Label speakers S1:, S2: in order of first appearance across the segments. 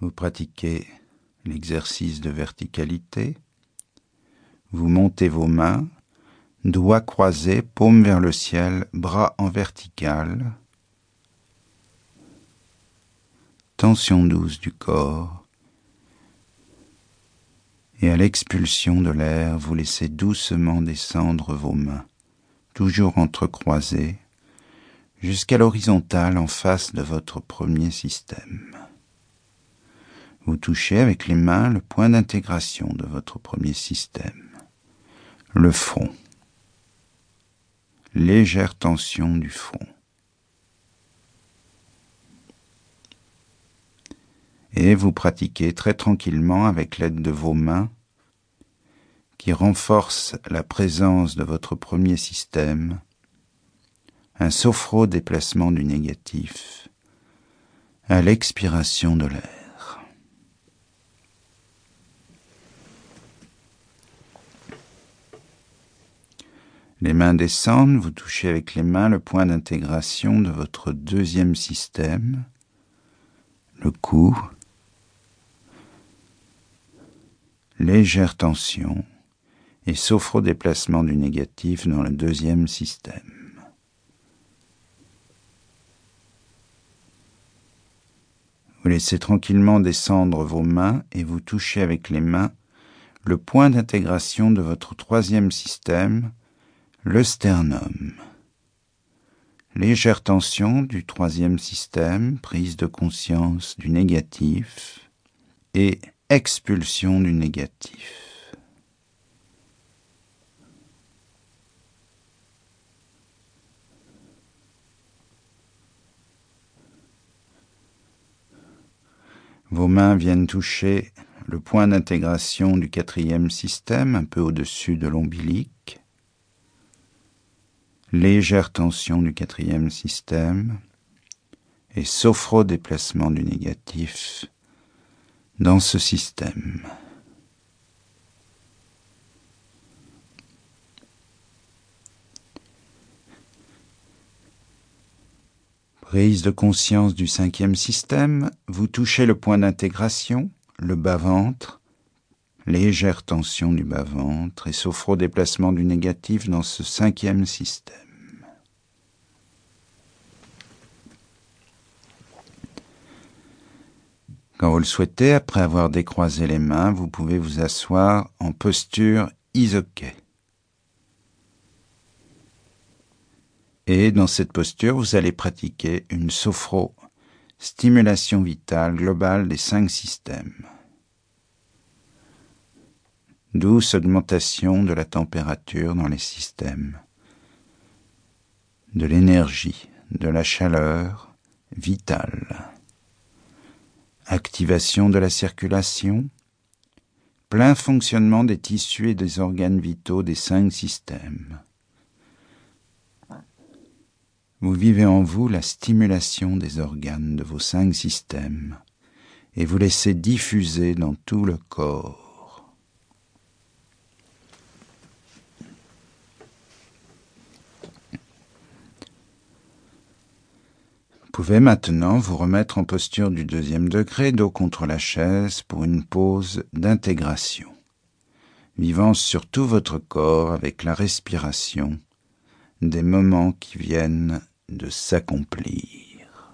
S1: Vous pratiquez l'exercice de verticalité. Vous montez vos mains, doigts croisés, paumes vers le ciel, bras en vertical. Tension douce du corps. Et à l'expulsion de l'air, vous laissez doucement descendre vos mains, toujours entrecroisées, jusqu'à l'horizontale en face de votre premier système. Vous touchez avec les mains le point d'intégration de votre premier système, le front, légère tension du front. Et vous pratiquez très tranquillement avec l'aide de vos mains qui renforcent la présence de votre premier système un sophro-déplacement du négatif à l'expiration de l'air. Les mains descendent, vous touchez avec les mains le point d'intégration de votre deuxième système, le cou, légère tension et sophro-déplacement du négatif dans le deuxième système. Vous laissez tranquillement descendre vos mains et vous touchez avec les mains le point d'intégration de votre troisième système, le sternum. Légère tension du troisième système, prise de conscience du négatif et expulsion du négatif. Vos mains viennent toucher le point d'intégration du quatrième système, un peu au-dessus de l'ombilique. Légère tension du quatrième système et sophro-déplacement du négatif dans ce système. Prise de conscience du cinquième système, vous touchez le point d'intégration, le bas-ventre, légère tension du bas-ventre et sophro-déplacement du négatif dans ce cinquième système. Quand vous le souhaitez, après avoir décroisé les mains, vous pouvez vous asseoir en posture isoquet. Et dans cette posture, vous allez pratiquer une sophro, stimulation vitale globale des cinq systèmes. Douce augmentation de la température dans les systèmes, de l'énergie, de la chaleur vitale, activation de la circulation, plein fonctionnement des tissus et des organes vitaux des cinq systèmes. Vous vivez en vous la stimulation des organes de vos cinq systèmes et vous laissez diffuser dans tout le corps. Vous pouvez maintenant vous remettre en posture du deuxième degré, dos contre la chaise, pour une pause d'intégration, vivant sur tout votre corps avec la respiration des moments qui viennent de s'accomplir.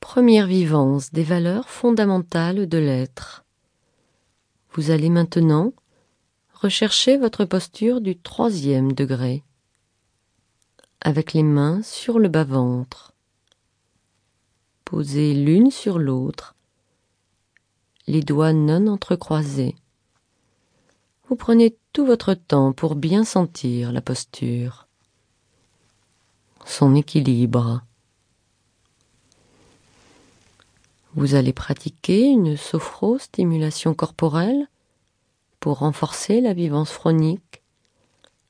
S2: Première vivance des valeurs fondamentales de l'être. Vous allez maintenant rechercher votre posture du troisième degré, avec les mains sur le bas-ventre, posées l'une sur l'autre, les doigts non entrecroisés. Vous prenez tout votre temps pour bien sentir la posture, son équilibre. Vous allez pratiquer une sophro-stimulation corporelle pour renforcer la vivance phronique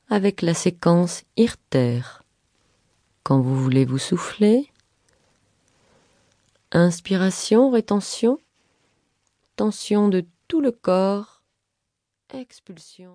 S2: avec la séquence IRTER. Quand vous voulez vous souffler, inspiration, rétention, tension de tout le corps, expulsion.